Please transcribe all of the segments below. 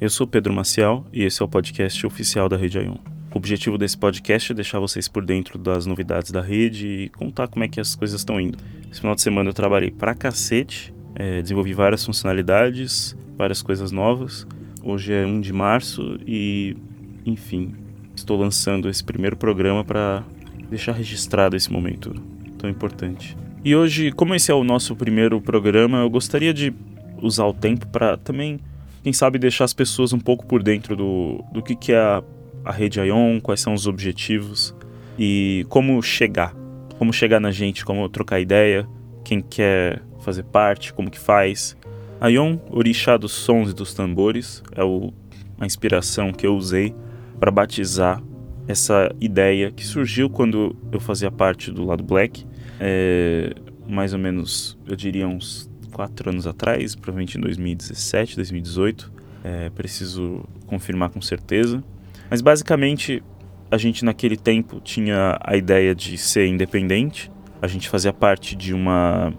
Eu sou Pedro Maciel e esse é o podcast oficial da Rede Aion. O objetivo desse podcast é deixar vocês por dentro das novidades da rede e contar como é que as coisas estão indo. Esse final de semana eu trabalhei pra cacete, é, desenvolvi várias funcionalidades, várias coisas novas. Hoje é 1 de março e, enfim, estou lançando esse primeiro programa para deixar registrado esse momento tão importante. E hoje, como esse é o nosso primeiro programa, eu gostaria de usar o tempo para também, quem sabe, deixar as pessoas um pouco por dentro do, do que, que é a, a rede ION, quais são os objetivos e como chegar. Como chegar na gente, como trocar ideia, quem quer fazer parte, como que faz. A ION, orixá dos sons e dos tambores, é o, a inspiração que eu usei para batizar essa ideia que surgiu quando eu fazia parte do lado Black é, mais ou menos, eu diria uns quatro anos atrás, provavelmente em 2017, 2018. É, preciso confirmar com certeza. Mas basicamente, a gente naquele tempo tinha a ideia de ser independente. A gente fazia parte de uma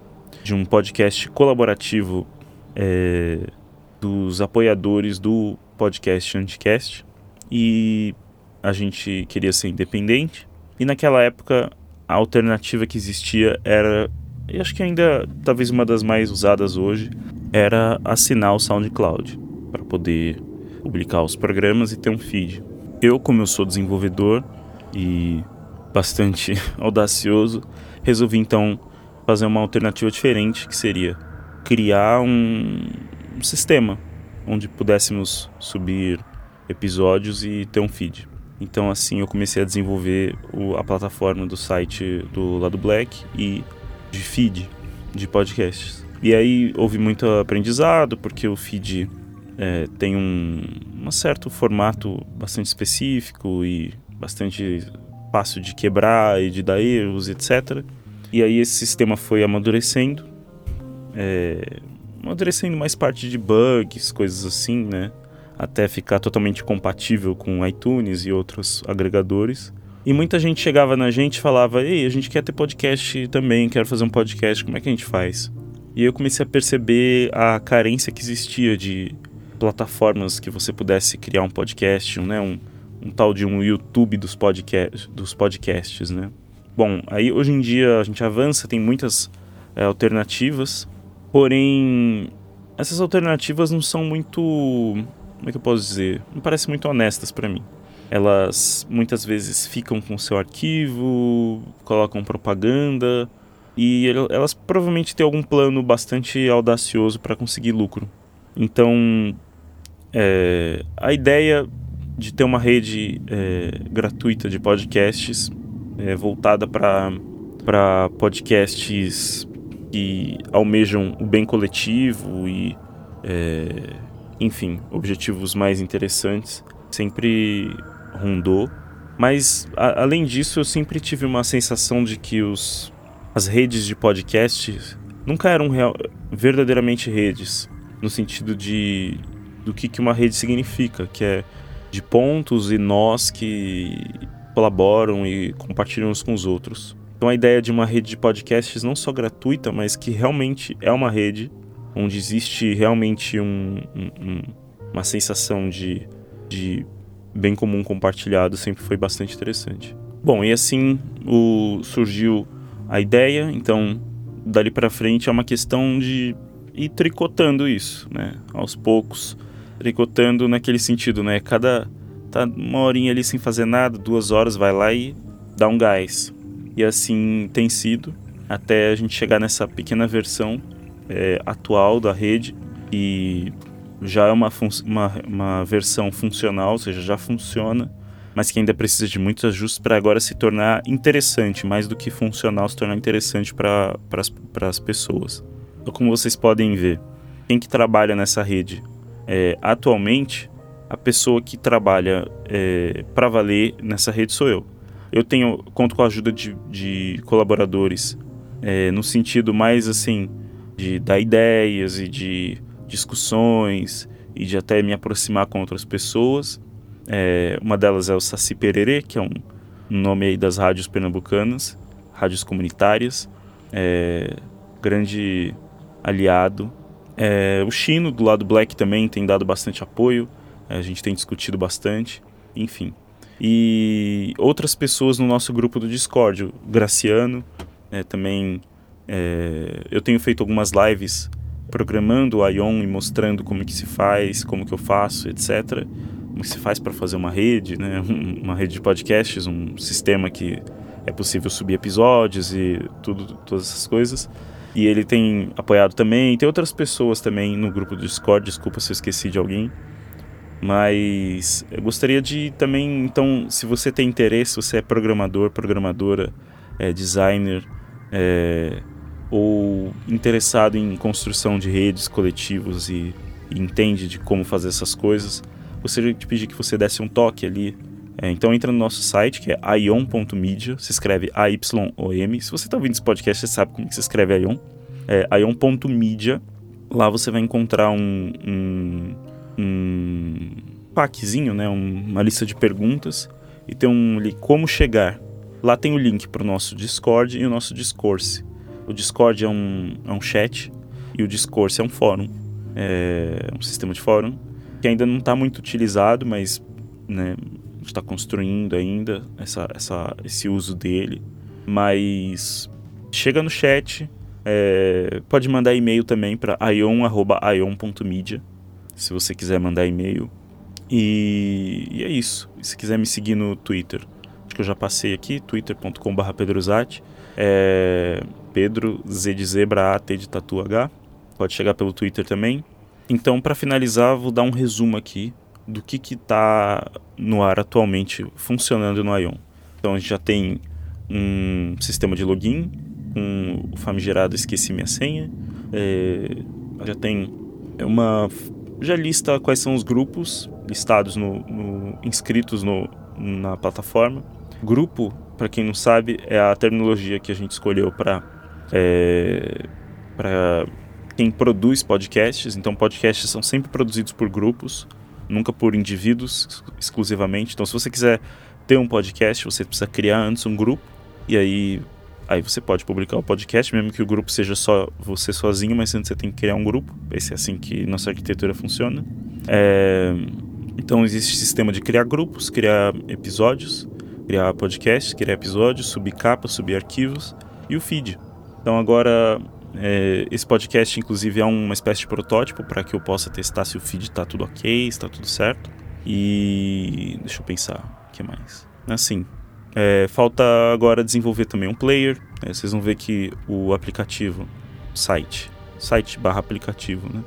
de um podcast colaborativo é, dos apoiadores do podcast Anticast e a gente queria ser independente. E naquela época a alternativa que existia era, e acho que ainda talvez uma das mais usadas hoje, era assinar o SoundCloud para poder publicar os programas e ter um feed. Eu, como eu sou desenvolvedor e bastante audacioso, resolvi então fazer uma alternativa diferente, que seria criar um, um sistema onde pudéssemos subir episódios e ter um feed. Então assim eu comecei a desenvolver o, a plataforma do site do lado Black e de feed de podcasts. E aí houve muito aprendizado porque o feed é, tem um, um certo formato bastante específico e bastante fácil de quebrar e de dar erros, etc. E aí esse sistema foi amadurecendo, é, amadurecendo mais parte de bugs, coisas assim, né? até ficar totalmente compatível com iTunes e outros agregadores. E muita gente chegava na gente e falava: Ei, a gente quer ter podcast também, quero fazer um podcast, como é que a gente faz? E eu comecei a perceber a carência que existia de plataformas que você pudesse criar um podcast, né? um, um tal de um YouTube dos, podcast, dos podcasts. Né? Bom, aí hoje em dia a gente avança, tem muitas é, alternativas, porém essas alternativas não são muito como é que eu posso dizer? Não parecem muito honestas para mim. Elas muitas vezes ficam com seu arquivo, colocam propaganda e elas provavelmente têm algum plano bastante audacioso para conseguir lucro. Então, é, a ideia de ter uma rede é, gratuita de podcasts é, voltada para podcasts que almejam o bem coletivo e é, enfim, objetivos mais interessantes, sempre rondou. Mas, a, além disso, eu sempre tive uma sensação de que os, as redes de podcast nunca eram real, verdadeiramente redes, no sentido de do que, que uma rede significa, que é de pontos e nós que colaboram e compartilham uns com os outros. Então a ideia de uma rede de podcasts não só gratuita, mas que realmente é uma rede onde existe realmente um, um, uma sensação de, de bem comum compartilhado, sempre foi bastante interessante. Bom, e assim o, surgiu a ideia, então dali para frente é uma questão de ir tricotando isso, né? Aos poucos, tricotando naquele sentido, né? Cada tá uma horinha ali sem fazer nada, duas horas vai lá e dá um gás. E assim tem sido até a gente chegar nessa pequena versão é, atual da rede e já é uma, uma, uma versão funcional, ou seja, já funciona, mas que ainda precisa de muitos ajustes para agora se tornar interessante, mais do que funcional, se tornar interessante para as pessoas. Então, como vocês podem ver, quem que trabalha nessa rede? É, atualmente, a pessoa que trabalha é, para valer nessa rede sou eu. Eu tenho conto com a ajuda de, de colaboradores é, no sentido mais assim de dar ideias e de discussões e de até me aproximar com outras pessoas. É, uma delas é o Saci Pererê, que é um, nome aí das rádios pernambucanas, rádios comunitárias, é, grande aliado. É, o Chino, do lado Black, também tem dado bastante apoio. a gente tem discutido bastante, enfim. E outras pessoas no nosso grupo do Discord, o Graciano, é, também é, eu tenho feito algumas lives programando o Ion e mostrando como que se faz, como que eu faço, etc. Como que se faz para fazer uma rede, né? uma rede de podcasts, um sistema que é possível subir episódios e tudo, todas essas coisas. E ele tem apoiado também. Tem outras pessoas também no grupo do Discord. Desculpa se eu esqueci de alguém. Mas eu gostaria de também, então, se você tem interesse, você é programador, programadora, é designer, é, ou interessado em construção de redes, coletivos e, e, entende de como fazer essas coisas, gostaria de pedir que você desse um toque ali. É, então entra no nosso site, que é ion.media, se escreve A-Y-O-M. Se você está ouvindo esse podcast, você sabe como se escreve Ion. É ion.media. Lá você vai encontrar um, um, um packzinho, né, uma lista de perguntas e tem um ali como chegar. Lá tem o link para o nosso Discord e o nosso Discourse. O Discord é um, é um chat e o Discourse é um fórum, é um sistema de fórum que ainda não está muito utilizado, mas né, a gente está construindo ainda essa, essa, esse uso dele. Mas chega no chat, é, pode mandar e-mail também para ion.ion.media, se você quiser mandar e-mail. E, e, é isso. Se quiser me seguir no Twitter, acho que eu já passei aqui, twitter.com.br pedrozati. É, Pedro, Z de zebra, A, T de tatu H. Pode chegar pelo Twitter também. Então, para finalizar, vou dar um resumo aqui do que está no ar atualmente funcionando no Ion. Então, a gente já tem um sistema de login, um famigerado esqueci minha senha, é, já tem uma já lista quais são os grupos listados no, no inscritos no, na plataforma. Grupo, para quem não sabe, é a terminologia que a gente escolheu para é, para quem produz podcasts. Então, podcasts são sempre produzidos por grupos, nunca por indivíduos exclusivamente. Então, se você quiser ter um podcast, você precisa criar antes um grupo e aí aí você pode publicar o podcast, mesmo que o grupo seja só você sozinho, mas antes você tem que criar um grupo. Esse é assim que nossa arquitetura funciona. É, então existe sistema de criar grupos, criar episódios, criar podcasts, criar episódios, subir capas, subir arquivos e o feed. Então agora é, esse podcast inclusive é uma espécie de protótipo para que eu possa testar se o feed está tudo ok, está tudo certo. E deixa eu pensar, o que mais? Assim, é, falta agora desenvolver também um player. Né? Vocês vão ver que o aplicativo, site, site barra aplicativo, né?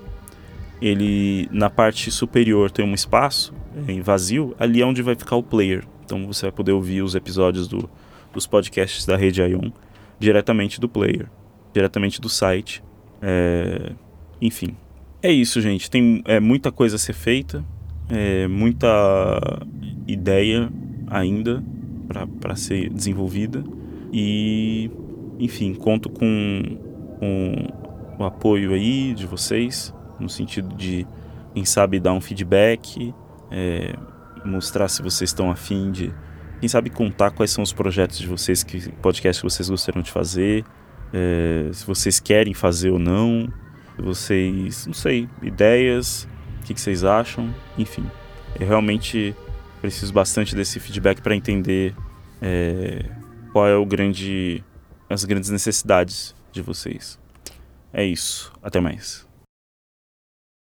Ele na parte superior tem um espaço é, em vazio, ali é onde vai ficar o player. Então você vai poder ouvir os episódios do, dos podcasts da rede Ion diretamente do player, diretamente do site. É... Enfim, é isso, gente. Tem é, muita coisa a ser feita, é, muita ideia ainda para ser desenvolvida e, enfim, conto com, com o apoio aí de vocês no sentido de, quem sabe, dar um feedback, é, mostrar se vocês estão afim de quem sabe contar quais são os projetos de vocês, que podcast que vocês gostariam de fazer, é, se vocês querem fazer ou não, vocês, não sei, ideias, o que, que vocês acham, enfim. Eu realmente preciso bastante desse feedback para entender é, qual é o grande, as grandes necessidades de vocês. É isso. Até mais.